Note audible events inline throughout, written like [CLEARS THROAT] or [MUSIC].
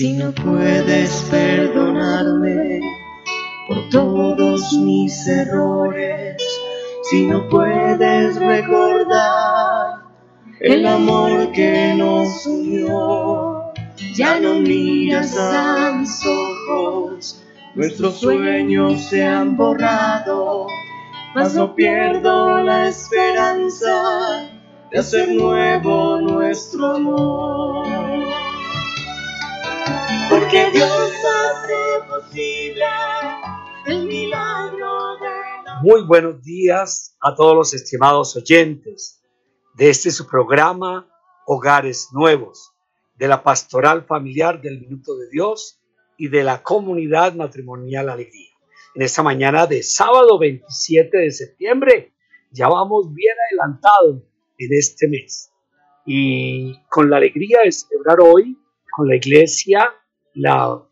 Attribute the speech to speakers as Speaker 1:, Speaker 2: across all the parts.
Speaker 1: Si no puedes perdonarme por todos mis errores, si no puedes recordar el amor que nos unió, ya no miras a mis ojos, nuestros sueños se han borrado, mas no pierdo la esperanza de hacer nuevo nuestro amor porque Dios hace posible el milagro de.
Speaker 2: Muy buenos días a todos los estimados oyentes de este su programa Hogares Nuevos, de la Pastoral Familiar del Minuto de Dios y de la Comunidad Matrimonial Alegría. En esta mañana de sábado 27 de septiembre, ya vamos bien adelantados en este mes. Y con la alegría de celebrar hoy con la iglesia la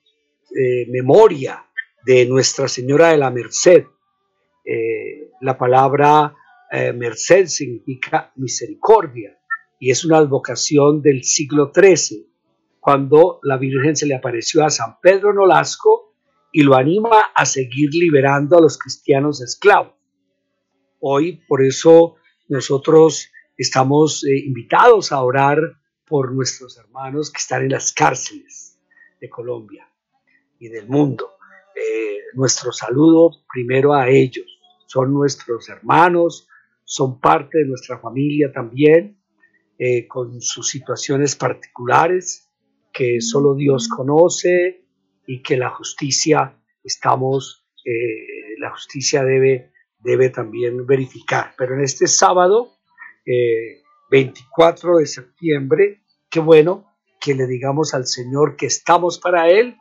Speaker 2: eh, memoria de Nuestra Señora de la Merced. Eh, la palabra eh, merced significa misericordia y es una advocación del siglo XIII, cuando la Virgen se le apareció a San Pedro Nolasco y lo anima a seguir liberando a los cristianos esclavos. Hoy, por eso, nosotros estamos invitados a orar por nuestros hermanos que están en las cárceles de Colombia y del mundo. Eh, nuestro saludo primero a ellos. Son nuestros hermanos, son parte de nuestra familia también, eh, con sus situaciones particulares que solo Dios conoce y que la justicia estamos, eh, la justicia debe, debe también verificar. Pero en este sábado, 24 de septiembre, qué bueno que le digamos al Señor que estamos para Él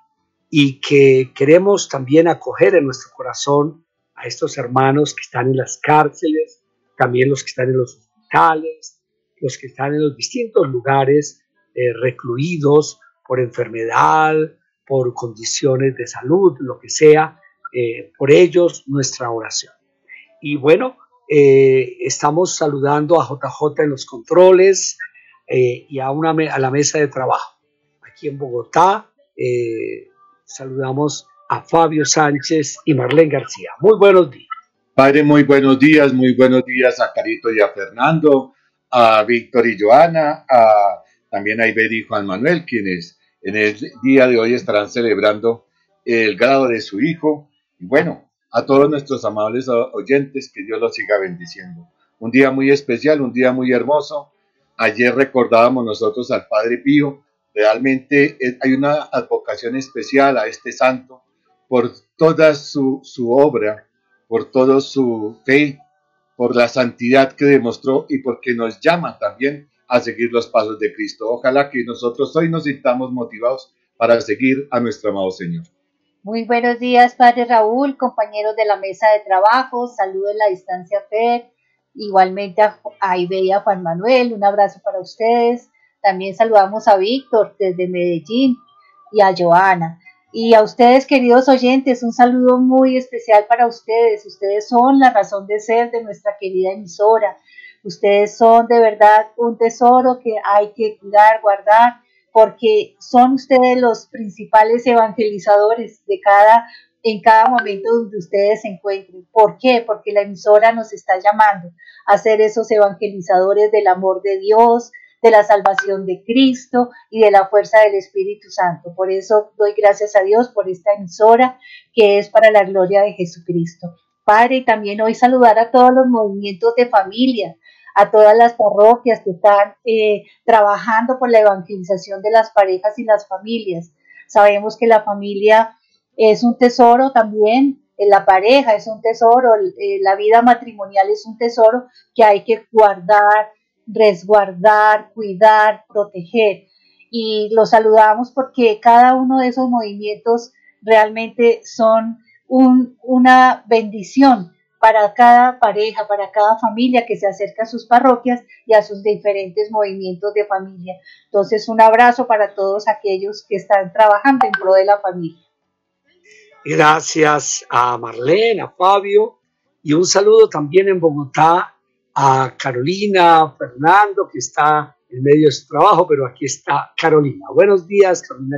Speaker 2: y que queremos también acoger en nuestro corazón a estos hermanos que están en las cárceles, también los que están en los hospitales, los que están en los distintos lugares eh, recluidos por enfermedad, por condiciones de salud, lo que sea, eh, por ellos nuestra oración. Y bueno, eh, estamos saludando a JJ en los controles, eh, y a, una, a la mesa de trabajo. Aquí en Bogotá eh, saludamos a Fabio Sánchez y Marlene García. Muy buenos días.
Speaker 3: Padre, muy buenos días, muy buenos días a Carito y a Fernando, a Víctor y Joana, a, también a Iber y Juan Manuel, quienes en el día de hoy estarán celebrando el grado de su hijo. Y bueno, a todos nuestros amables oyentes, que Dios los siga bendiciendo. Un día muy especial, un día muy hermoso, Ayer recordábamos nosotros al Padre Pío. Realmente hay una advocación especial a este santo por toda su, obra, por toda su fe, por la santidad que demostró y porque nos llama también a seguir los pasos de Cristo. Ojalá que nosotros hoy nos sintamos motivados para seguir a nuestro amado Señor.
Speaker 4: Muy buenos días, Padre Raúl, compañeros de la mesa de trabajo, saludos en la distancia FED, Igualmente a, a y a Juan Manuel, un abrazo para ustedes. También saludamos a Víctor desde Medellín y a Joana. Y a ustedes, queridos oyentes, un saludo muy especial para ustedes. Ustedes son la razón de ser de nuestra querida emisora. Ustedes son de verdad un tesoro que hay que cuidar, guardar, porque son ustedes los principales evangelizadores de cada en cada momento donde ustedes se encuentren. ¿Por qué? Porque la emisora nos está llamando a ser esos evangelizadores del amor de Dios, de la salvación de Cristo y de la fuerza del Espíritu Santo. Por eso doy gracias a Dios por esta emisora que es para la gloria de Jesucristo. Padre, y también hoy saludar a todos los movimientos de familia, a todas las parroquias que están eh, trabajando por la evangelización de las parejas y las familias. Sabemos que la familia es un tesoro también la pareja es un tesoro, eh, la vida matrimonial es un tesoro que hay que guardar, resguardar, cuidar, proteger. Y los saludamos porque cada uno de esos movimientos realmente son una bendición para cada pareja, para cada familia que se acerca a sus parroquias y a sus diferentes movimientos de familia. Entonces, un abrazo para todos aquellos que están trabajando en pro de la familia.
Speaker 2: Gracias a Marlene, a Fabio y un saludo también en Bogotá a Carolina, Fernando, que está en medio de su trabajo, pero aquí está Carolina. Buenos días, Carolina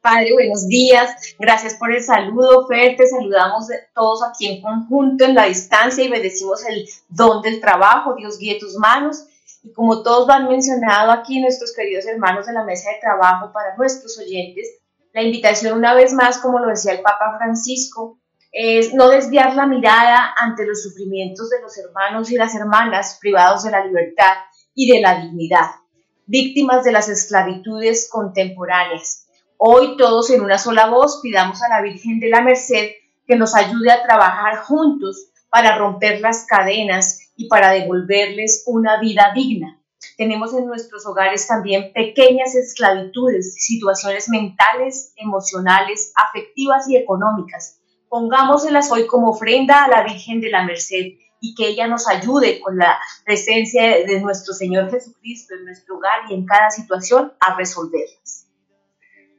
Speaker 5: Padre, buenos días. Gracias por el saludo, Fer. Te saludamos todos aquí en conjunto, en la distancia, y bendecimos el don del trabajo. Dios guíe tus manos. Y como todos lo han mencionado aquí, nuestros queridos hermanos de la mesa de trabajo, para nuestros oyentes, la invitación una vez más, como lo decía el Papa Francisco, es no desviar la mirada ante los sufrimientos de los hermanos y las hermanas privados de la libertad y de la dignidad, víctimas de las esclavitudes contemporáneas Hoy todos en una sola voz pidamos a la Virgen de la Merced que nos ayude a trabajar juntos para romper las cadenas y para devolverles una vida digna. Tenemos en nuestros hogares también pequeñas esclavitudes, situaciones mentales, emocionales, afectivas y económicas. Pongámoselas hoy como ofrenda a la Virgen de la Merced y que ella nos ayude con la presencia de nuestro Señor Jesucristo en nuestro hogar y en cada situación a resolverlas.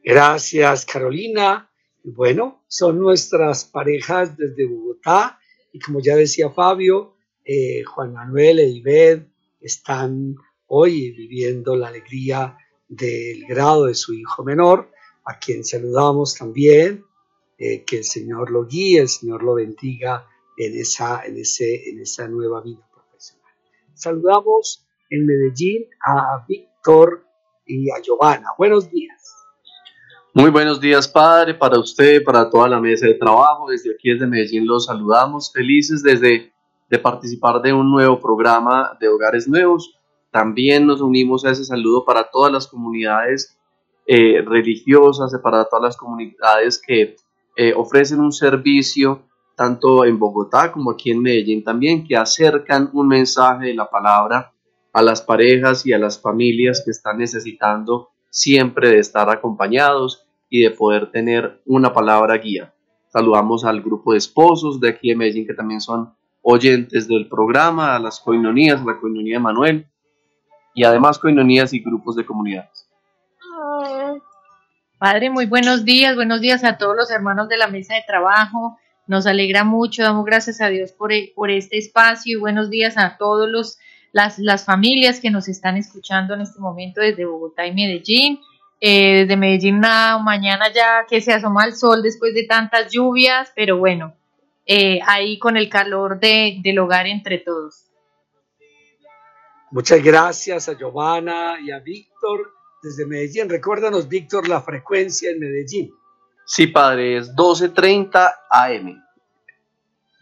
Speaker 2: Gracias, Carolina. Bueno, son nuestras parejas desde Bogotá y como ya decía Fabio, eh, Juan Manuel e están hoy viviendo la alegría del grado de su hijo menor, a quien saludamos también, eh, que el Señor lo guíe, el Señor lo bendiga en esa, en, ese, en esa nueva vida profesional. Saludamos en Medellín a Víctor y a Giovanna. Buenos días.
Speaker 6: Muy buenos días, Padre, para usted, para toda la mesa de trabajo. Desde aquí, desde Medellín, los saludamos, felices desde de participar de un nuevo programa de Hogares Nuevos. También nos unimos a ese saludo para todas las comunidades eh, religiosas, para todas las comunidades que eh, ofrecen un servicio, tanto en Bogotá como aquí en Medellín también, que acercan un mensaje de la palabra a las parejas y a las familias que están necesitando siempre de estar acompañados y de poder tener una palabra guía. Saludamos al grupo de esposos de aquí de Medellín que también son oyentes del programa, a las coinonías, a la coinonía de Manuel y además coinonías y grupos de comunidades.
Speaker 7: Padre, muy buenos días, buenos días a todos los hermanos de la mesa de trabajo. Nos alegra mucho, damos gracias a Dios por, por este espacio y buenos días a todos los las, las familias que nos están escuchando en este momento desde Bogotá y Medellín. Eh, desde Medellín mañana ya que se asoma el sol después de tantas lluvias, pero bueno, eh, ahí con el calor de, del hogar entre todos.
Speaker 2: Muchas gracias a Giovanna y a Víctor desde Medellín. Recuérdanos, Víctor, la frecuencia en Medellín.
Speaker 6: Sí, padre, es 12.30 AM.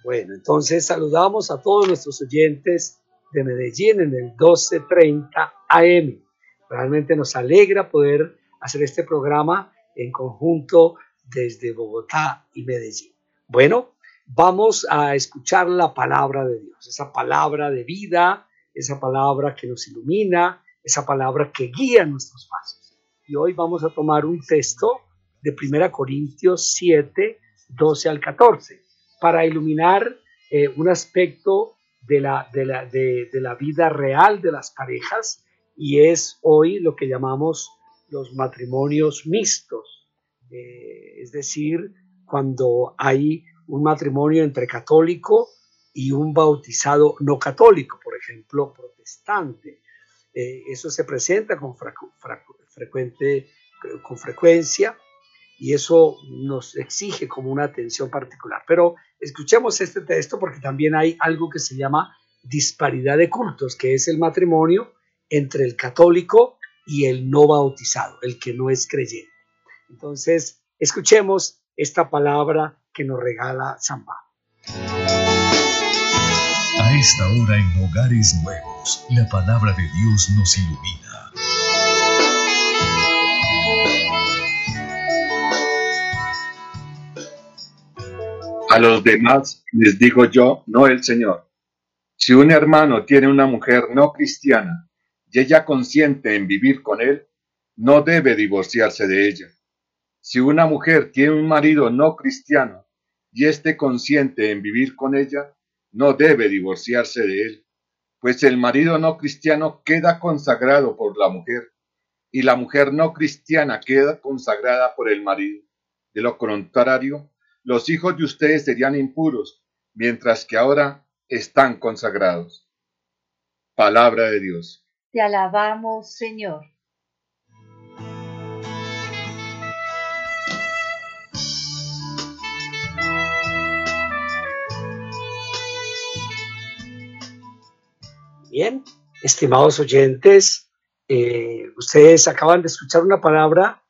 Speaker 2: Bueno, entonces saludamos a todos nuestros oyentes de Medellín en el 1230 AM. Realmente nos alegra poder hacer este programa en conjunto desde Bogotá y Medellín. Bueno, vamos a escuchar la palabra de Dios, esa palabra de vida, esa palabra que nos ilumina, esa palabra que guía nuestros pasos. Y hoy vamos a tomar un texto de 1 Corintios 7, 12 al 14, para iluminar eh, un aspecto de la, de la, de, la vida real de las parejas y es hoy lo que llamamos los matrimonios mixtos, eh, es decir, cuando hay un matrimonio entre católico y un bautizado no católico, ejemplo, protestante. Eh, eso se presenta con, con frecuencia y eso nos exige como una atención particular. Pero escuchemos este texto porque también hay algo que se llama disparidad de cultos, que es el matrimonio entre el católico y el no bautizado, el que no es creyente. Entonces, escuchemos esta palabra que nos regala San Pablo.
Speaker 8: Esta hora en Hogares Nuevos, la palabra de Dios nos ilumina.
Speaker 3: A los demás les digo yo, no el Señor. Si un hermano tiene una mujer no cristiana y ella consiente en vivir con él, no debe divorciarse de ella. Si una mujer tiene un marido no cristiano y éste consiente en vivir con ella, no debe divorciarse de él, pues el marido no cristiano queda consagrado por la mujer y la mujer no cristiana queda consagrada por el marido. De lo contrario, los hijos de ustedes serían impuros, mientras que ahora están consagrados. Palabra de Dios.
Speaker 4: Te alabamos, Señor.
Speaker 2: Bien, estimados oyentes, eh, ustedes acaban de escuchar una palabra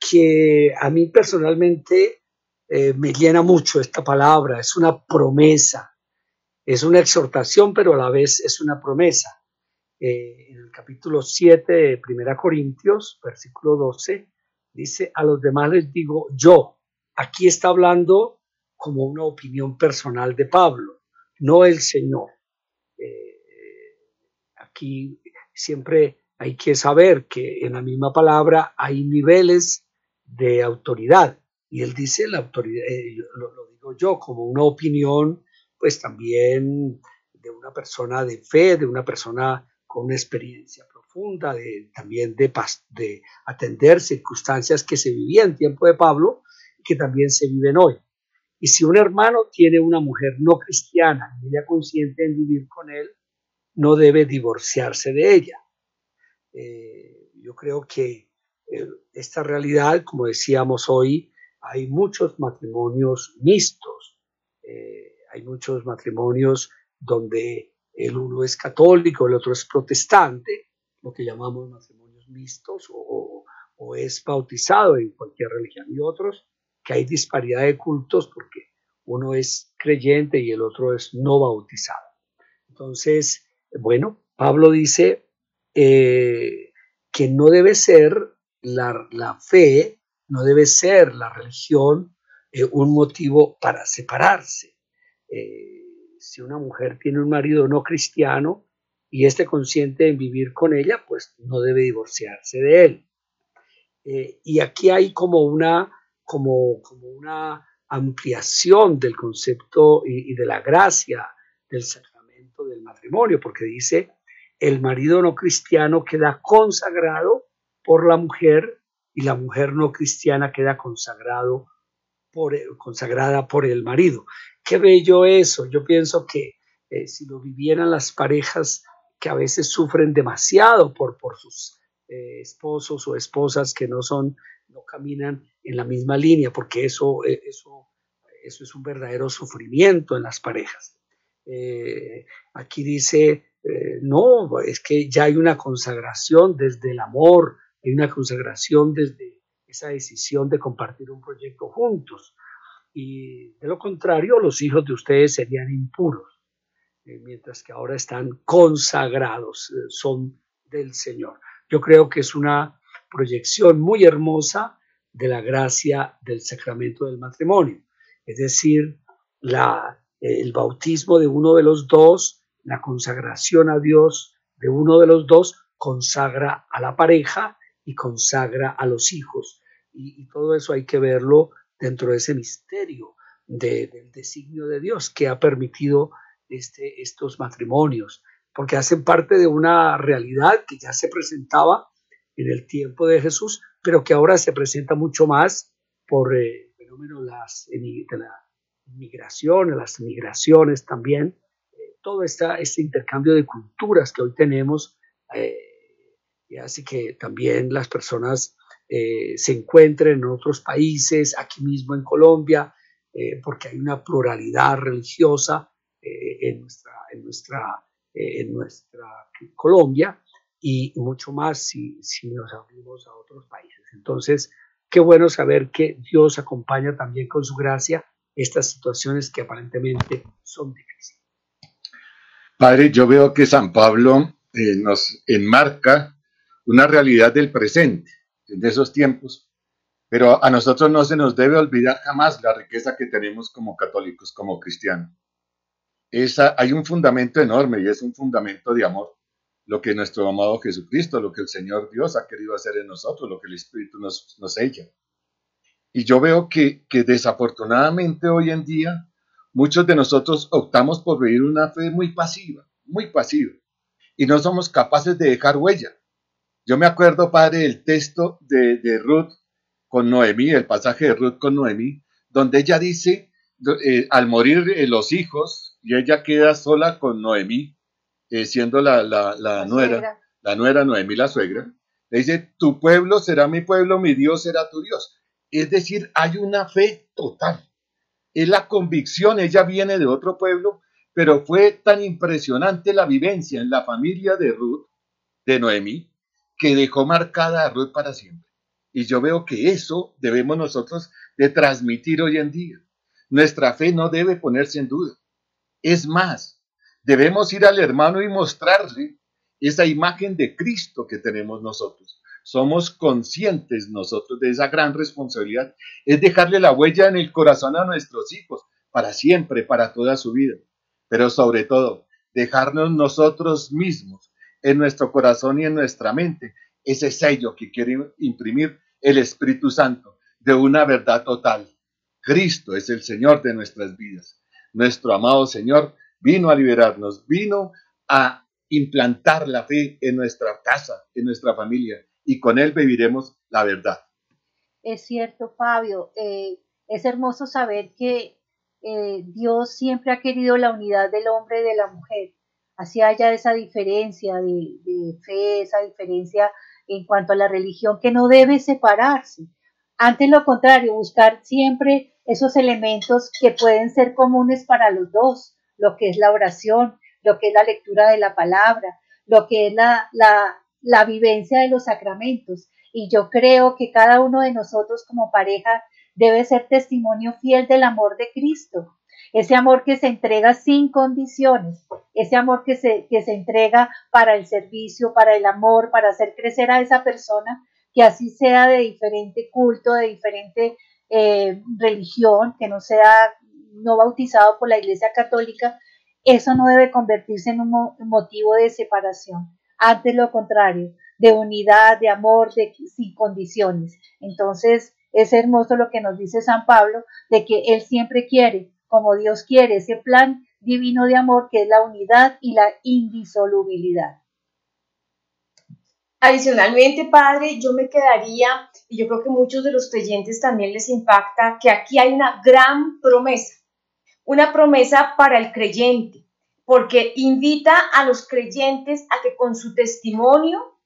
Speaker 2: que a mí personalmente eh, me llena mucho esta palabra, es una promesa, es una exhortación, pero a la vez es una promesa. Eh, en el capítulo 7 de 1 Corintios, versículo 12, dice, a los demás les digo yo, aquí está hablando como una opinión personal de Pablo, no el Señor. Aquí siempre hay que saber que en la misma palabra hay niveles de autoridad. Y él dice la autoridad, eh, lo, digo yo, como una opinión, pues también de una persona de fe, de una persona con una experiencia profunda, de, también de, de atender circunstancias que se vivían en tiempo de Pablo que también se viven hoy. Y si un hermano tiene una mujer no cristiana y ella consciente en vivir con él, no debe divorciarse de ella. Eh, yo creo que eh, esta realidad, como decíamos hoy, hay muchos matrimonios mixtos, eh, hay muchos matrimonios donde el uno es católico, el otro es protestante, lo que llamamos matrimonios mixtos, o, o es bautizado en cualquier religión, y otros que hay disparidad de cultos porque uno es creyente y el otro es no bautizado. Entonces, bueno, Pablo dice, eh, que no debe ser la, fe, no debe ser la religión eh, un motivo para separarse. Eh, si una mujer tiene un marido no cristiano y esté consciente en vivir con ella, pues no debe divorciarse de él. y aquí hay como una, como, una ampliación del concepto y, y de la gracia del sacramento del matrimonio, porque dice el marido no cristiano queda consagrado por la mujer y la mujer no cristiana queda consagrado por, consagrada por el marido. Qué bello eso. Yo pienso que eh, si lo vivieran las parejas que a veces sufren demasiado por, por sus eh, esposos o esposas que no son, no caminan en la misma línea, porque eso, eh, eso, eso es un verdadero sufrimiento en las parejas. Aquí dice eh, no, es que ya hay una consagración desde el amor, hay una consagración desde esa decisión de compartir un proyecto juntos. Y de lo contrario, los hijos de ustedes serían impuros, eh, mientras que ahora están consagrados, eh, son del Señor. Yo creo que es una proyección muy hermosa de la gracia del sacramento del matrimonio, es decir, la, el bautismo de uno de los dos la consagración a Dios de uno de los dos consagra a la pareja y consagra a los hijos. Y, todo eso hay que verlo dentro de ese misterio del designio de Dios que ha permitido este, estos matrimonios, porque hacen parte de una realidad que ya se presentaba en el tiempo de Jesús, pero que ahora se presenta mucho más por eh, fenómeno de la inmigración, las migraciones también, todo esta, este intercambio de culturas que hoy tenemos eh, y hace que también las personas eh, se encuentren en otros países, aquí mismo en Colombia, eh, porque hay una pluralidad religiosa en, nuestra, en, nuestra, en nuestra Colombia y mucho más si, si nos abrimos a otros países. Entonces, qué bueno saber que Dios acompaña también con su gracia estas situaciones que aparentemente son difíciles.
Speaker 3: Padre, yo veo que San Pablo eh, nos enmarca una realidad del presente, de esos tiempos, Pero a nosotros no se nos debe olvidar jamás la riqueza que tenemos como católicos, como cristianos. Esa, hay un fundamento enorme y es un fundamento de amor. Lo que nuestro amado Jesucristo, lo que el Señor Dios ha querido hacer en nosotros, lo que el Espíritu nos, nos echa. Y yo veo que, que desafortunadamente hoy en día muchos de nosotros optamos por vivir una fe muy pasiva, muy pasiva, y no somos capaces de dejar huella. Yo me acuerdo, padre, el texto de, de Ruth con Noemí, el pasaje de Ruth con Noemí, donde ella dice, eh, al morir eh, los hijos, y ella queda sola con Noemí, eh, siendo la, la, la, nuera,
Speaker 4: suegra.
Speaker 3: la nuera Noemí, la suegra, le dice, tu pueblo será mi pueblo, mi Dios será tu Dios. Es decir, hay una fe total. Es la convicción, ella viene de otro pueblo, pero fue tan impresionante la vivencia en la familia de Ruth, de Noemí, que dejó marcada a Ruth para siempre. Y yo veo que eso debemos nosotros de transmitir hoy en día. Nuestra fe no debe ponerse en duda. Es más, debemos ir al hermano y mostrarle esa imagen de Cristo que tenemos nosotros. Somos conscientes nosotros de esa gran responsabilidad. Es dejarle la huella en el corazón a nuestros hijos para siempre, para toda su vida. Pero sobre todo, dejarnos nosotros mismos en nuestro corazón y en nuestra mente ese sello que quiere imprimir el Espíritu Santo de una verdad total. Cristo es el Señor de nuestras vidas. Nuestro amado Señor vino a liberarnos, vino a implantar la fe en nuestra casa, en nuestra familia, y con Él viviremos la verdad.
Speaker 4: Es cierto, Fabio. eh, es hermoso saber que eh, Dios siempre ha querido la unidad del hombre y de la mujer. Así haya esa diferencia de, fe, esa diferencia en cuanto a la religión, que no debe separarse. Antes lo contrario, buscar siempre esos elementos que pueden ser comunes para los dos, lo que es la oración, lo que es la lectura de la palabra, lo que es la, la vivencia de los sacramentos. Y yo creo que cada uno de nosotros como pareja debe ser testimonio fiel del amor de Cristo. Ese amor que se entrega sin condiciones, ese amor que se, que se entrega para el servicio, para el amor, para hacer crecer a esa persona, que así sea de diferente culto, de diferente eh, religión, que no sea no bautizado por la Iglesia Católica, eso no debe convertirse en un mo- motivo de separación. Antes lo contrario, de unidad, de amor, de, sin condiciones. Entonces, es hermoso lo que nos dice San Pablo, de que Él siempre quiere, como Dios quiere, ese plan divino de amor que es la unidad y la indisolubilidad.
Speaker 5: Adicionalmente, Padre, yo me quedaría, y yo creo que muchos de los creyentes también les impacta, que aquí hay una gran promesa, una promesa para el creyente, porque invita a los creyentes a que con su testimonio,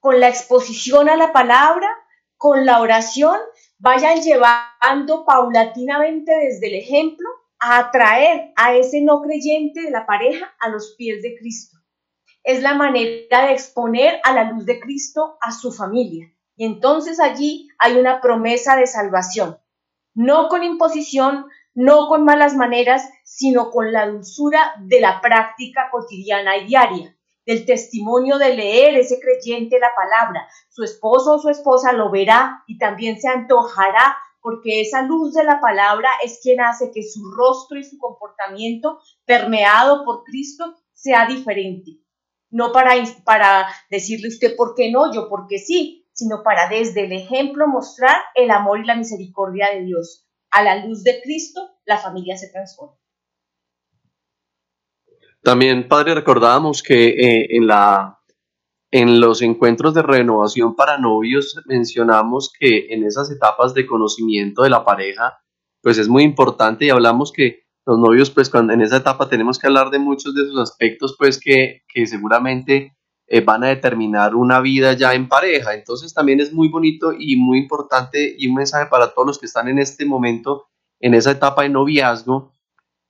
Speaker 5: con la exposición a la palabra, con la oración, vayan llevando paulatinamente desde el ejemplo a atraer a ese no creyente de la pareja a los pies de Cristo es la manera de exponer a la luz de Cristo a su familia. Y entonces allí hay una promesa de salvación, no con imposición, no con malas maneras, sino con la dulzura de la práctica cotidiana y diaria, del testimonio de leer ese creyente la palabra. Su esposo o su esposa lo verá y también se antojará porque esa luz de la palabra es quien hace que su rostro y su comportamiento, permeado por Cristo, sea diferente no para, para decirle usted por qué no, yo porque sí, sino para desde el ejemplo mostrar el amor y la misericordia de Dios. A la luz de Cristo, la familia se transforma.
Speaker 6: También, padre, recordábamos que eh, en, la, en los encuentros de renovación para novios mencionamos que en esas etapas de conocimiento de la pareja, pues es muy importante y hablamos que los novios, pues cuando en esa etapa tenemos que hablar de muchos de esos aspectos, pues que, que seguramente eh, van a determinar una vida ya en pareja. Entonces también es muy bonito y muy importante y un mensaje para todos los que están en este momento, en esa etapa de noviazgo,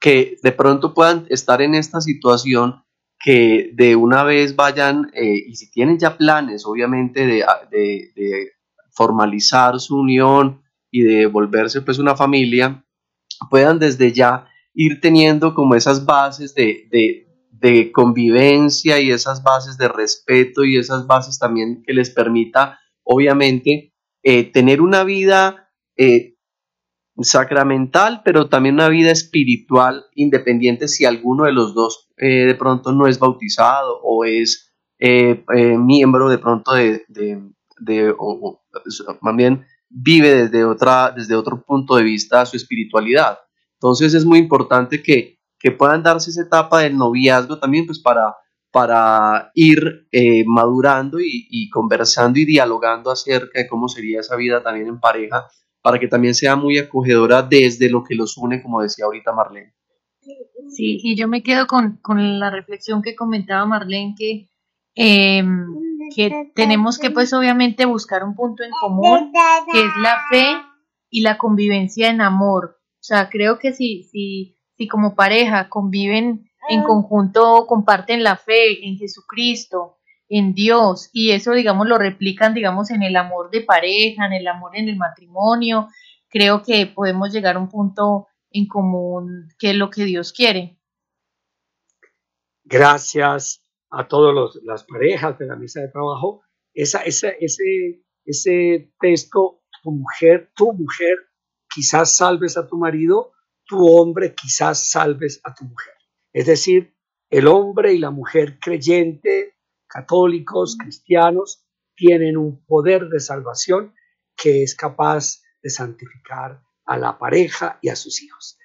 Speaker 6: que de pronto puedan estar en esta situación, que de una vez vayan, eh, y si tienen ya planes, obviamente, de, de, formalizar su unión y de volverse pues una familia, puedan desde ya ir teniendo como esas bases de, de, de, convivencia y esas bases de respeto y esas bases también que les permita, obviamente, eh, tener una vida eh, sacramental, pero también una vida espiritual independiente si alguno de los dos eh, de pronto no es bautizado o es miembro de pronto de, de, o, vive desde, otra, desde otro punto de vista su espiritualidad. Entonces es muy importante que, que puedan darse esa etapa del noviazgo también pues para para ir eh, madurando y, conversando y dialogando acerca de cómo sería esa vida también en pareja, para que también sea muy acogedora desde lo que los une, como decía ahorita Marlene.
Speaker 7: Sí, y yo me quedo con, la reflexión que comentaba Marlene, que, em, que tenemos que pues obviamente buscar un punto en común, que es la fe y la convivencia en amor. O sea, creo que si, si, si como pareja conviven en conjunto comparten la fe en Jesucristo, en Dios, y eso, digamos, lo replican, digamos, en el amor de pareja, en el amor en el matrimonio. Creo que podemos llegar a un punto en común que es lo que Dios quiere.
Speaker 2: Gracias a todas las parejas de la mesa de trabajo. Esa, ese, ese texto, tu mujer, tu mujer, quizás salves a tu marido, tu hombre, quizás salves a tu mujer. Es decir, el hombre y la mujer creyente, católicos, cristianos, tienen un poder de salvación que es capaz de santificar a la pareja y a sus hijos.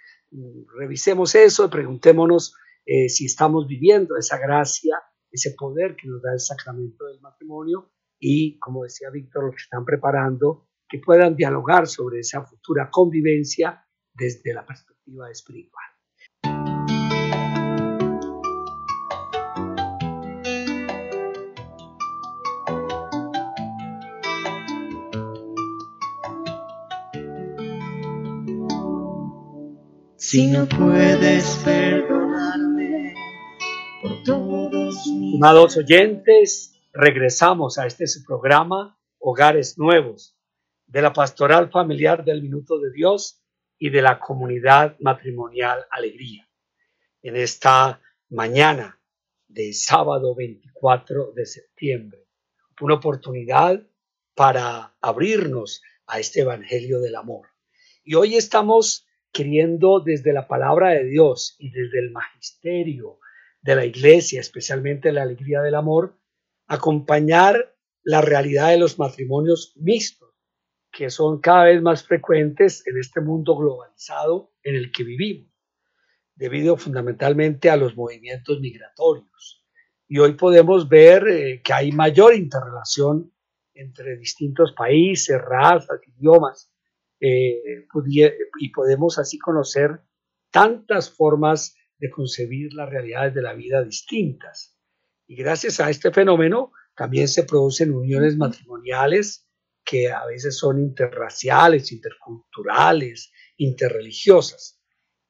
Speaker 2: Revisemos eso, preguntémonos eh, si estamos viviendo esa gracia, ese poder que nos da el sacramento del matrimonio y, como decía Víctor, los que están preparando, que puedan dialogar sobre esa futura convivencia desde la perspectiva espiritual.
Speaker 1: Si no puedes perdonarme por todos mis...
Speaker 2: Estimados oyentes, regresamos a este programa Hogares Nuevos de la Pastoral Familiar del Minuto de Dios y de la Comunidad Matrimonial Alegría. En esta mañana de sábado 24 de septiembre, una oportunidad para abrirnos a este Evangelio del Amor. Y hoy estamos queriendo desde la palabra de Dios y desde el magisterio de la iglesia, especialmente la alegría del amor, acompañar la realidad de los matrimonios mixtos, que son cada vez más frecuentes en este mundo globalizado en el que vivimos, debido fundamentalmente a los movimientos migratorios. Y hoy podemos ver eh, que hay mayor interrelación entre distintos países, razas, idiomas, eh, y podemos así conocer tantas formas de concebir las realidades de la vida distintas. Y gracias a este fenómeno también se producen uniones matrimoniales que a veces son interraciales, interculturales, interreligiosas.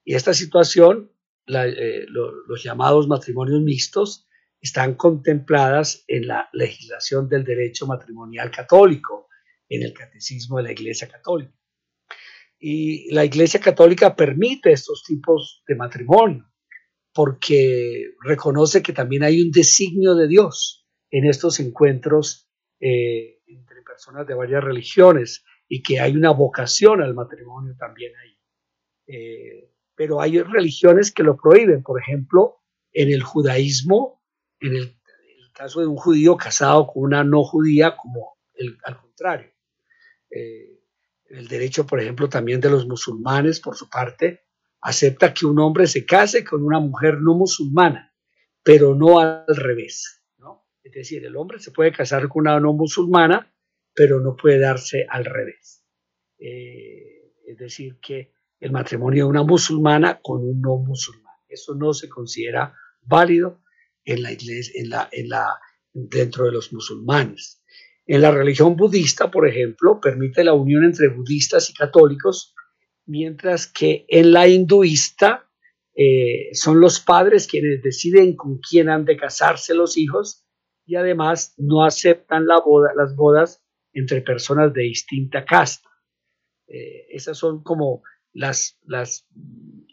Speaker 2: Y esta situación, eh, los llamados matrimonios mixtos, están contempladas en la legislación del derecho matrimonial católico, en el catecismo de la Iglesia Católica. Y la Iglesia Católica permite estos tipos de matrimonio porque reconoce que también hay un designio de Dios en estos encuentros eh, entre personas de varias religiones y que hay una vocación al matrimonio también ahí. Eh, pero hay religiones que lo prohíben, por ejemplo, en el judaísmo, en el, caso de un judío casado con una no judía, como al contrario. Eh, el derecho, por ejemplo, también de los musulmanes, por su parte, acepta que un hombre se case con una mujer no musulmana, pero no al revés. ¿no? Es decir, el hombre se puede casar con una no musulmana, pero no puede darse al revés. Eh, es decir, que el matrimonio de una musulmana con un no musulmán. Eso no se considera válido en la iglesia, en la, en la, dentro de los musulmanes. En la religión budista, por ejemplo, permite la unión entre budistas y católicos, mientras que en la hinduista eh, son los padres quienes deciden con quién han de casarse los hijos y además no aceptan las bodas entre personas de distinta casta. Eh, esas son como las, las,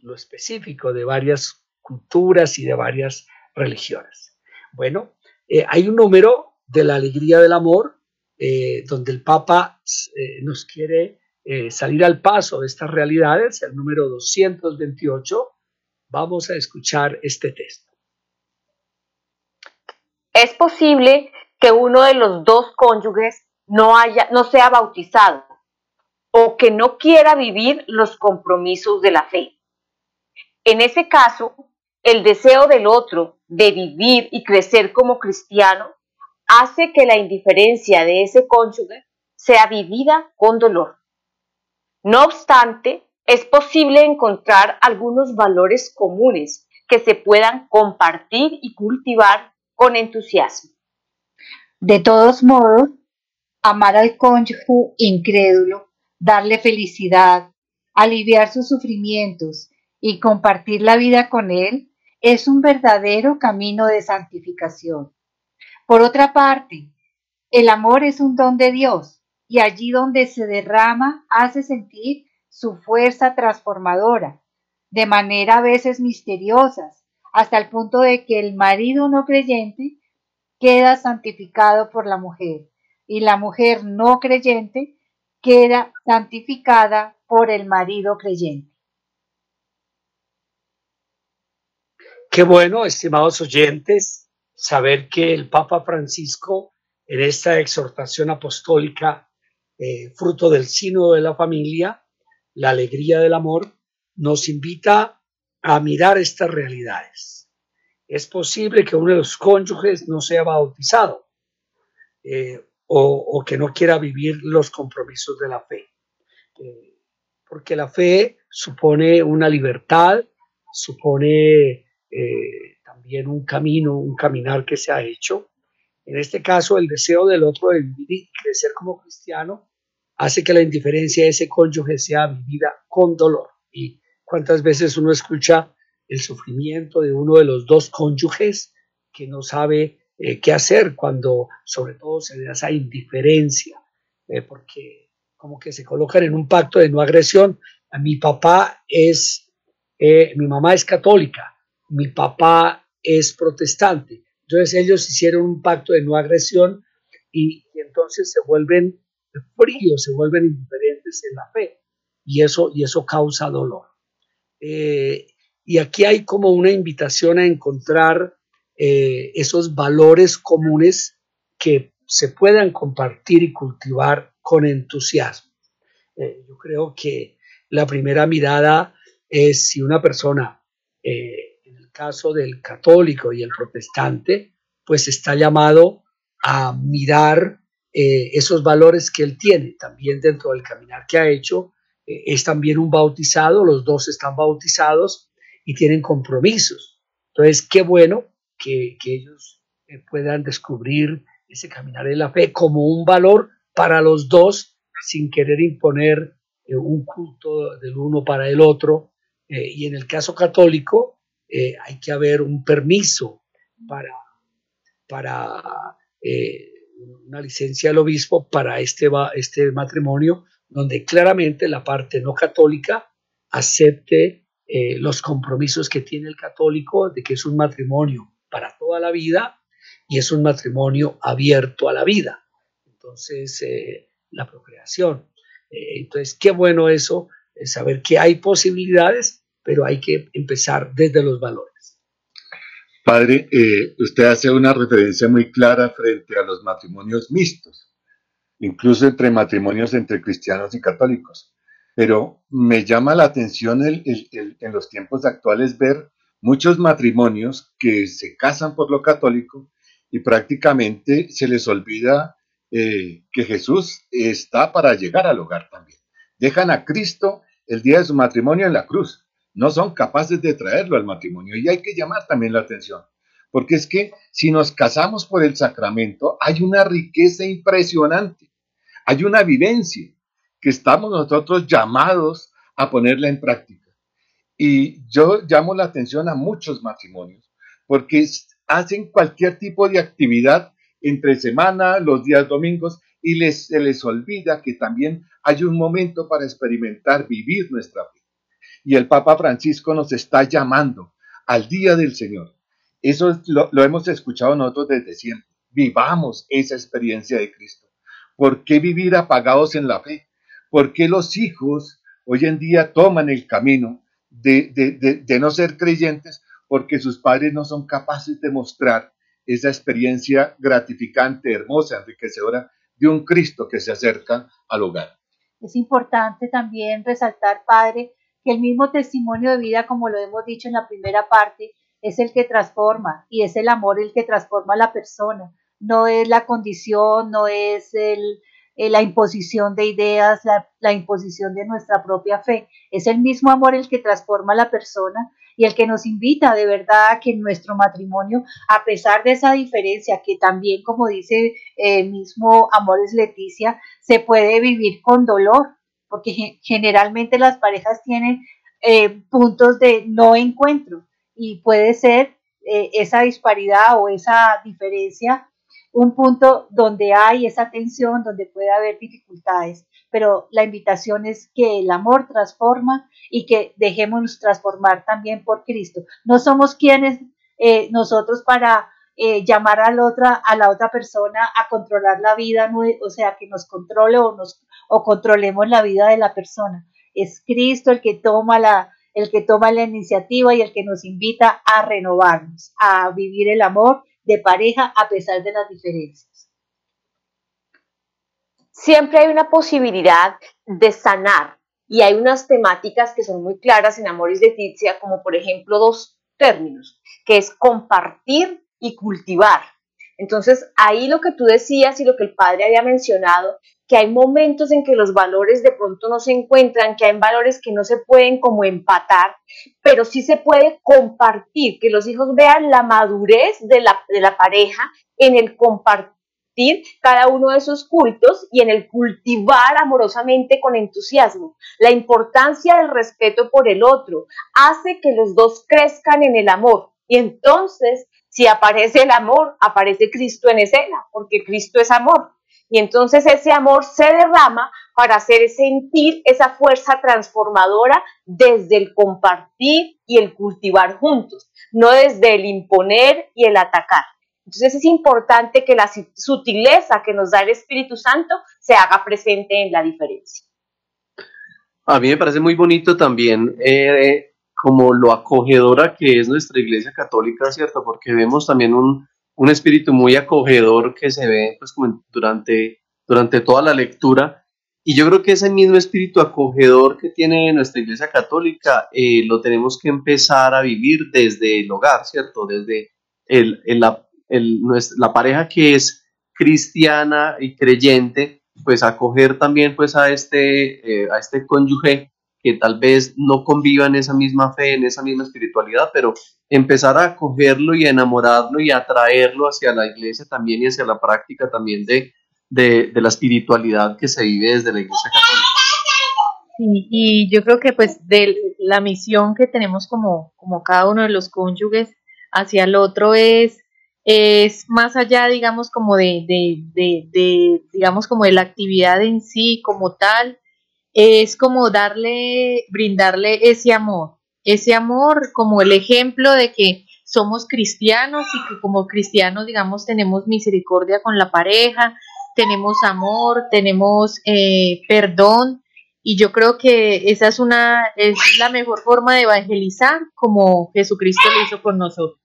Speaker 2: lo específico de varias culturas y de varias religiones. Bueno, eh, hay un número de la alegría del amor eh, donde el Papa eh, nos quiere eh, salir al paso de estas realidades, el número 228, vamos a escuchar este texto.
Speaker 5: Es posible que uno de los dos cónyuges no, haya, no sea bautizado o que no quiera vivir los compromisos de la fe. En ese caso, el deseo del otro de vivir y crecer como cristiano hace que la indiferencia de ese cónyuge sea vivida con dolor. No obstante, es posible encontrar algunos valores comunes que se puedan compartir y cultivar con entusiasmo.
Speaker 4: De todos modos, amar al cónyuge incrédulo, darle felicidad, aliviar sus sufrimientos y compartir la vida con él es un verdadero camino de santificación. Por otra parte, el amor es un don de Dios y allí donde se derrama hace sentir su fuerza transformadora, de manera a veces misteriosas, hasta el punto de que el marido no creyente queda santificado por la mujer y la mujer no creyente queda santificada por el marido creyente.
Speaker 2: Qué bueno, estimados oyentes, saber que el Papa Francisco en esta exhortación apostólica, eh, fruto del sínodo de la familia, la alegría del amor, nos invita a mirar estas realidades es posible que uno de los cónyuges no sea bautizado eh, o, que no quiera vivir los compromisos de la fe. Eh, porque la fe supone una libertad, supone un camino, un caminar que se ha hecho. En este caso, el deseo del otro de vivir y crecer como cristiano hace que la indiferencia de ese cónyuge sea vivida con dolor. Y cuántas veces uno escucha el sufrimiento de uno de los dos cónyuges que no sabe eh, qué hacer cuando sobre todo se da esa indiferencia, eh, porque como que se colocan en un pacto de no agresión. Mi papá es, eh, mi mamá es católica, mi papá es protestante. Entonces ellos hicieron un pacto de no agresión y, entonces se vuelven fríos, se vuelven indiferentes en la fe y eso, y eso causa dolor. Y aquí hay como una invitación a encontrar eh, esos valores comunes que se puedan compartir y cultivar con entusiasmo. Eh, yo creo que la primera mirada es si una persona, eh, caso del católico y el protestante, pues está llamado a mirar esos valores que él tiene también dentro del caminar que ha hecho. es también un bautizado, los dos están bautizados y tienen compromisos. Entonces, qué bueno que, ellos eh, puedan descubrir ese caminar de la fe como un valor para los dos sin querer imponer eh, un culto del uno para el otro. Eh, y en el caso católico hay que haber un permiso para, para una licencia del obispo para este, este matrimonio, donde claramente la parte no católica acepte eh, los compromisos que tiene el católico de que es un matrimonio para toda la vida y es un matrimonio abierto a la vida. Entonces, eh, la procreación. Eh, entonces, qué bueno eso, saber que hay posibilidades, pero hay que empezar desde los valores.
Speaker 3: Padre, usted hace una referencia muy clara frente a los matrimonios mixtos, incluso entre matrimonios entre cristianos y católicos pero me llama la atención en los tiempos actuales ver muchos matrimonios que se casan por lo católico y prácticamente se les olvida eh, que Jesús está para llegar al hogar también. Dejan a Cristo el día de su matrimonio en la cruz. No son capaces de traerlo al matrimonio y hay que llamar también la atención. Porque es que si nos casamos por el sacramento, hay una riqueza impresionante, hay una vivencia que estamos nosotros llamados a ponerla en práctica. Y yo llamo la atención a muchos matrimonios, porque hacen cualquier tipo de actividad entre semana, los días domingos, y les, se les olvida que también hay un momento para experimentar, vivir nuestra fe. Y el Papa Francisco nos está llamando al Día del Señor. Eso lo, hemos escuchado nosotros desde siempre. Vivamos esa experiencia de Cristo ¿Por qué vivir apagados en la fe? ¿Por qué los hijos hoy en día toman el camino de, de, no ser creyentes? Porque sus padres no son capaces de mostrar esa experiencia gratificante, hermosa, enriquecedora de un Cristo que se acerca al hogar.
Speaker 4: Es importante también resaltar, Padre, que el mismo testimonio de vida, como lo hemos dicho en la primera parte, es el que transforma y es el amor el que transforma a la persona. No es la condición, no es el, eh, la imposición de ideas, la, imposición de nuestra propia fe. Es el mismo amor el que transforma a la persona y el que nos invita de verdad a que en nuestro matrimonio, a pesar de esa diferencia, que también, como dice el mismo Amores Leticia, se puede vivir con dolor, porque generalmente las parejas tienen eh, puntos de no encuentro y puede ser eh, esa disparidad o esa diferencia un punto donde hay esa tensión, donde puede haber dificultades, pero la invitación es que el amor transforma y que dejémonos transformar también por Cristo. No somos quienes eh, nosotros para eh, llamar a la, otra, a la otra persona a controlar la vida, o sea, que nos controle o, nos, o controlemos la vida de la persona. Es Cristo el que toma la, el que toma la iniciativa y el que nos invita a renovarnos, a vivir el amor de pareja a pesar de las diferencias.
Speaker 5: Siempre hay una posibilidad de sanar y hay unas temáticas que son muy claras en Amores de Titia, como por ejemplo dos términos, que es compartir y cultivar. Entonces, ahí lo que tú decías y lo que el padre había mencionado, que hay momentos en que los valores de pronto no se encuentran, que hay valores que no se pueden como empatar, pero sí se puede compartir, que los hijos vean la madurez de la, de la pareja en el compartir cada uno de esos cultos y en el cultivar amorosamente con entusiasmo. La importancia del respeto por el otro hace que los dos crezcan en el amor y entonces si aparece el amor, aparece Cristo en escena, porque Cristo es amor. Y entonces ese amor se derrama para hacer sentir esa fuerza transformadora desde el compartir y el cultivar juntos, no desde el imponer y el atacar. Entonces es importante que la sutileza que nos da el Espíritu Santo se haga presente en la diferencia.
Speaker 6: A mí me parece muy bonito también eh, como lo acogedora que es nuestra Iglesia Católica, ¿cierto? Porque vemos también un, un espíritu muy acogedor que se ve pues, como durante, durante toda la lectura. Y yo creo que ese mismo espíritu acogedor que tiene nuestra Iglesia Católica eh, lo tenemos que empezar a vivir desde el hogar, ¿cierto? Desde el, el, la, el, la pareja que es cristiana y creyente, pues acoger también pues a este, eh, a este cónyuge que tal vez no convivan esa misma fe, en esa misma espiritualidad, pero empezar a acogerlo y a enamorarlo y a atraerlo hacia la iglesia también y hacia la práctica también de, de, la espiritualidad que se vive desde la iglesia católica.
Speaker 7: Sí, y yo creo que pues de la misión que tenemos como, como cada uno de los cónyuges hacia el otro es es más allá, digamos, como de, de, de, de, digamos, como de la actividad en sí como tal, es como darle, brindarle ese amor, ese amor como el ejemplo de que somos cristianos y que como cristianos, digamos, tenemos misericordia con la pareja, tenemos amor, tenemos eh, perdón y yo creo que esa es una es la mejor forma de evangelizar como Jesucristo lo hizo con nosotros.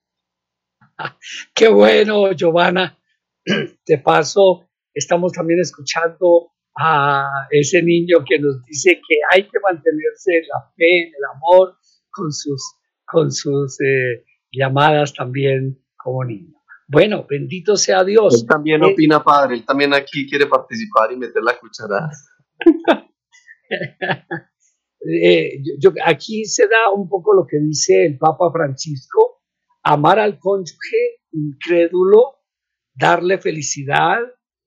Speaker 7: [LAUGHS]
Speaker 2: Qué bueno, Giovanna. [CLEARS THROAT] Te paso, estamos también escuchando a ese niño que nos dice que hay que mantenerse en la fe, en el amor, con sus, con sus eh, llamadas también como niño. Bueno, bendito sea Dios.
Speaker 6: Él también eh, opina, padre, él también aquí quiere participar y meter la cucharada. [LAUGHS]
Speaker 2: Eh, yo, aquí se da un poco lo que dice el Papa Francisco, amar al cónyuge incrédulo, darle felicidad,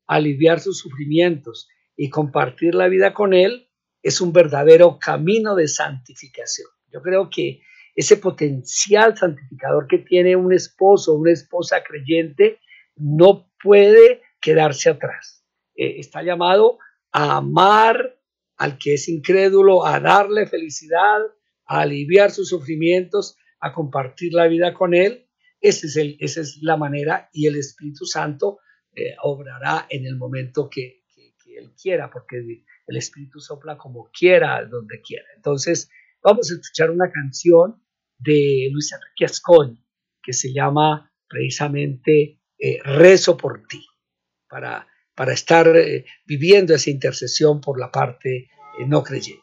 Speaker 2: aliviar sus sufrimientos y compartir la vida con Él es un verdadero camino de santificación. Yo creo que ese potencial santificador que tiene un esposo o una esposa creyente no puede quedarse atrás. Eh, está llamado a amar al que es incrédulo, a darle felicidad, a aliviar sus sufrimientos, a compartir la vida con Él. Ese es el, esa es la manera y el Espíritu Santo eh, obrará en el momento que, Quiera, porque el Espíritu sopla como quiera, donde quiera. Entonces, vamos a escuchar una canción de Luis Enrique Ascón que se llama precisamente eh, Rezo por ti, para, para estar eh, viviendo esa intercesión por la parte eh, no creyente.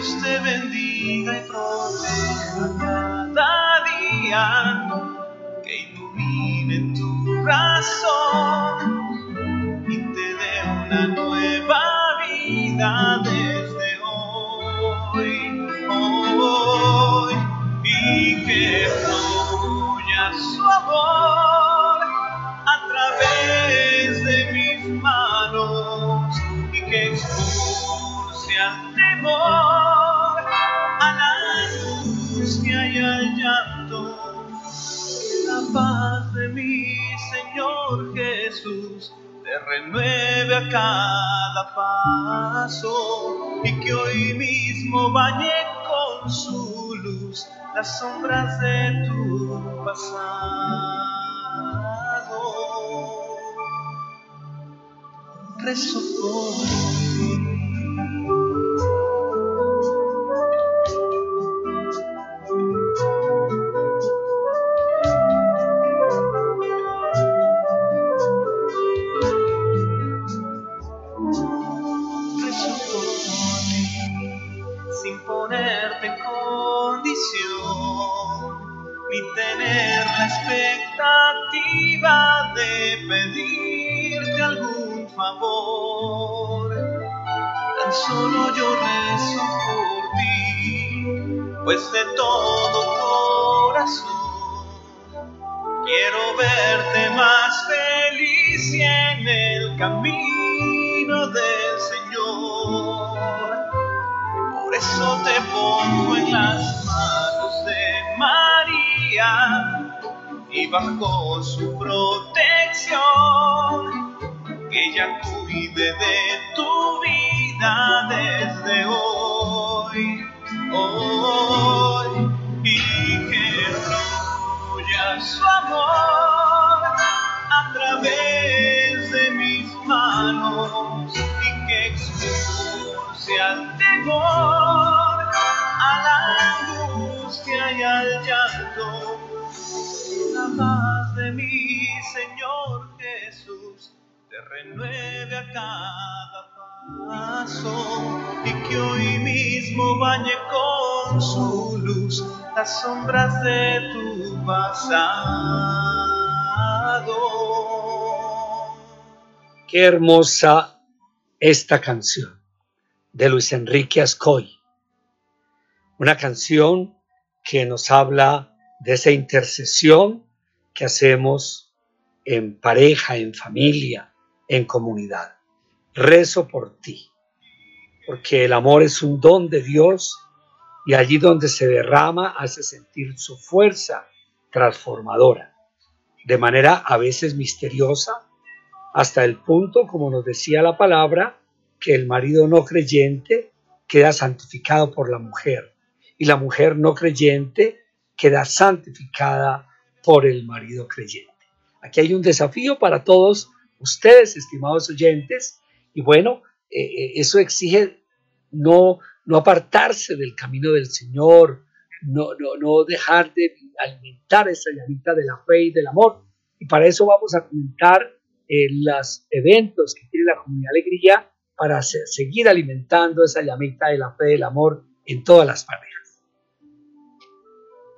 Speaker 9: Dios te bendiga y proteja cada día, que ilumine tu razón y te dé una nueva vida desde hoy, hoy y que su amor renueve a cada paso y que hoy mismo bañe con su luz las sombras de tu pasado. Rezo al temor, a la angustia y al llanto la paz de mi Señor Jesús te renueve a cada paso y que hoy mismo bañe con su luz las sombras de tu pasado.
Speaker 2: Qué hermosa esta canción de Luis Enrique Ascoy. Una canción que nos habla de esa intercesión que hacemos en pareja, en familia, en comunidad. Rezo por ti, porque el amor es un don de Dios y allí donde se derrama hace sentir su fuerza transformadora, de manera a veces misteriosa, hasta el punto, como nos decía la palabra, que el marido no creyente queda santificado por la mujer y la mujer no creyente queda santificada por el marido creyente. Aquí hay un desafío para todos ustedes, estimados oyentes, y bueno, eh, eh, eso exige no, no apartarse del camino del Señor, no, no, no dejar de alimentar esa llamita de la fe y del amor. Y para eso vamos a comentar eh, los eventos que tiene la comunidad Alegría para seguir alimentando esa llamita de la fe del amor en todas las parejas.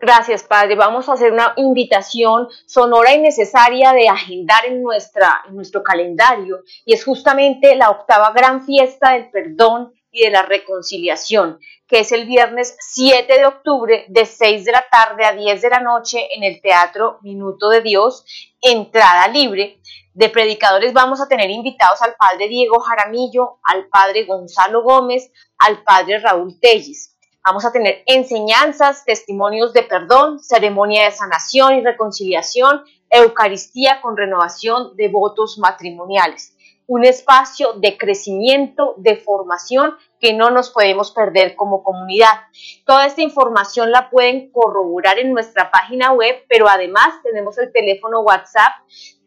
Speaker 5: Gracias, Padre. Vamos a hacer una invitación sonora y necesaria de agendar en, nuestra, en nuestro calendario y es justamente la octava gran fiesta del perdón y de la reconciliación, que es el viernes 7 de octubre de 6 de la tarde a 10 de la noche en el Teatro Minuto de Dios, entrada libre. De predicadores vamos a tener invitados al Padre Diego Jaramillo, al Padre Gonzalo Gómez, al Padre Raúl Telles. Vamos a tener enseñanzas, testimonios de perdón, ceremonia de sanación y reconciliación, Eucaristía con renovación de votos matrimoniales. Un espacio de crecimiento, de formación que no nos podemos perder como comunidad. Toda esta información la pueden corroborar en nuestra página web, pero además tenemos el teléfono WhatsApp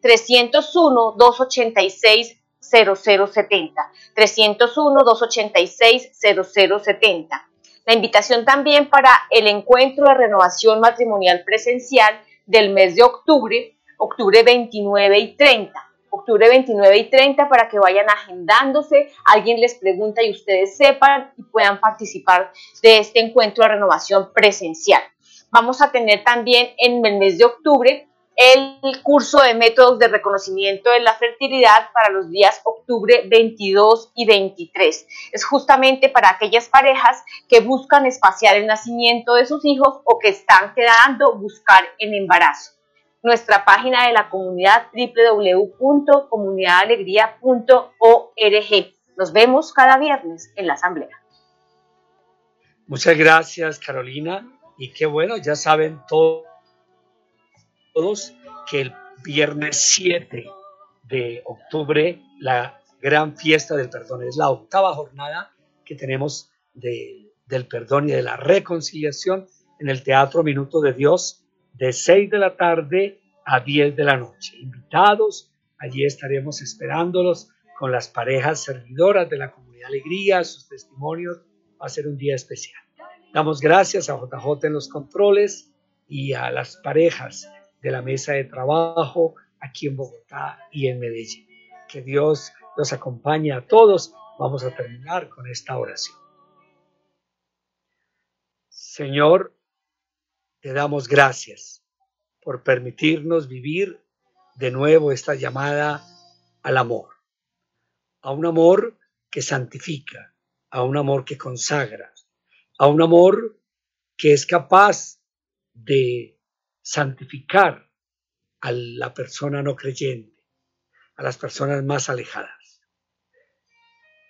Speaker 5: 301-286. 0070 301-286-0070 la invitación también para el encuentro de renovación matrimonial presencial del mes de octubre, octubre 29 y 30. Octubre 29 y 30 para que vayan agendándose, alguien les pregunta y ustedes sepan y puedan participar de este encuentro de renovación presencial. Vamos a tener también en el mes de octubre el curso de métodos de reconocimiento de la fertilidad para los días octubre 22 y 23. Es justamente para aquellas parejas que buscan espaciar el nacimiento de sus hijos o que están quedando buscar en embarazo. Nuestra página de la comunidad www.comunidadalegría.org. Nos vemos cada viernes en la asamblea.
Speaker 2: Muchas gracias, Carolina. Y qué bueno, ya saben todo todos que el viernes 7 de octubre, la gran fiesta del perdón, es la octava jornada que tenemos del perdón y de la reconciliación en el Teatro Minuto de Dios de 6 de la tarde a 10 de la noche. Invitados, allí estaremos esperándolos con las parejas servidoras de la comunidad Alegría, sus testimonios. Va a ser un día especial. Damos gracias a JJ en los controles y a las parejas de la mesa de trabajo aquí en Bogotá y en Medellín. Que Dios los acompañe a todos. Vamos a terminar con esta oración. Señor, te damos gracias por permitirnos vivir de nuevo esta llamada al amor, a un amor que santifica, a un amor que consagra, a un amor que es capaz de santificar a la persona no creyente, a las personas más alejadas.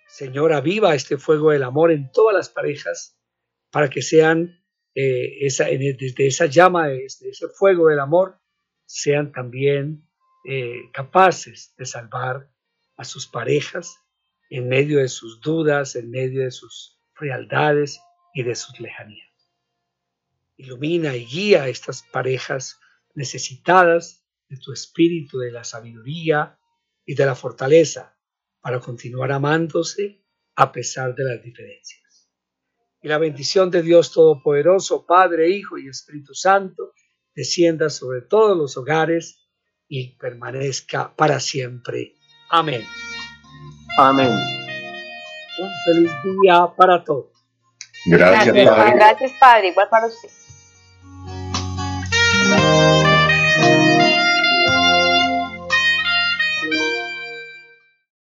Speaker 2: Señor, aviva este fuego del amor en todas las parejas para que sean, eh, esa, desde esa llama, desde ese fuego del amor, sean también eh, capaces de salvar a sus parejas en medio de sus dudas, en medio de sus frialdades y de sus lejanías. Ilumina y guía a estas parejas necesitadas de tu espíritu, de la sabiduría y de la fortaleza para continuar amándose a pesar de las diferencias. Y la bendición de Dios Todopoderoso, Padre, Hijo y Espíritu Santo, descienda sobre todos los hogares y permanezca para siempre. Amén.
Speaker 6: Amén.
Speaker 2: Un feliz día para todos.
Speaker 3: Gracias, Padre.
Speaker 5: Gracias, Padre. Igual para usted.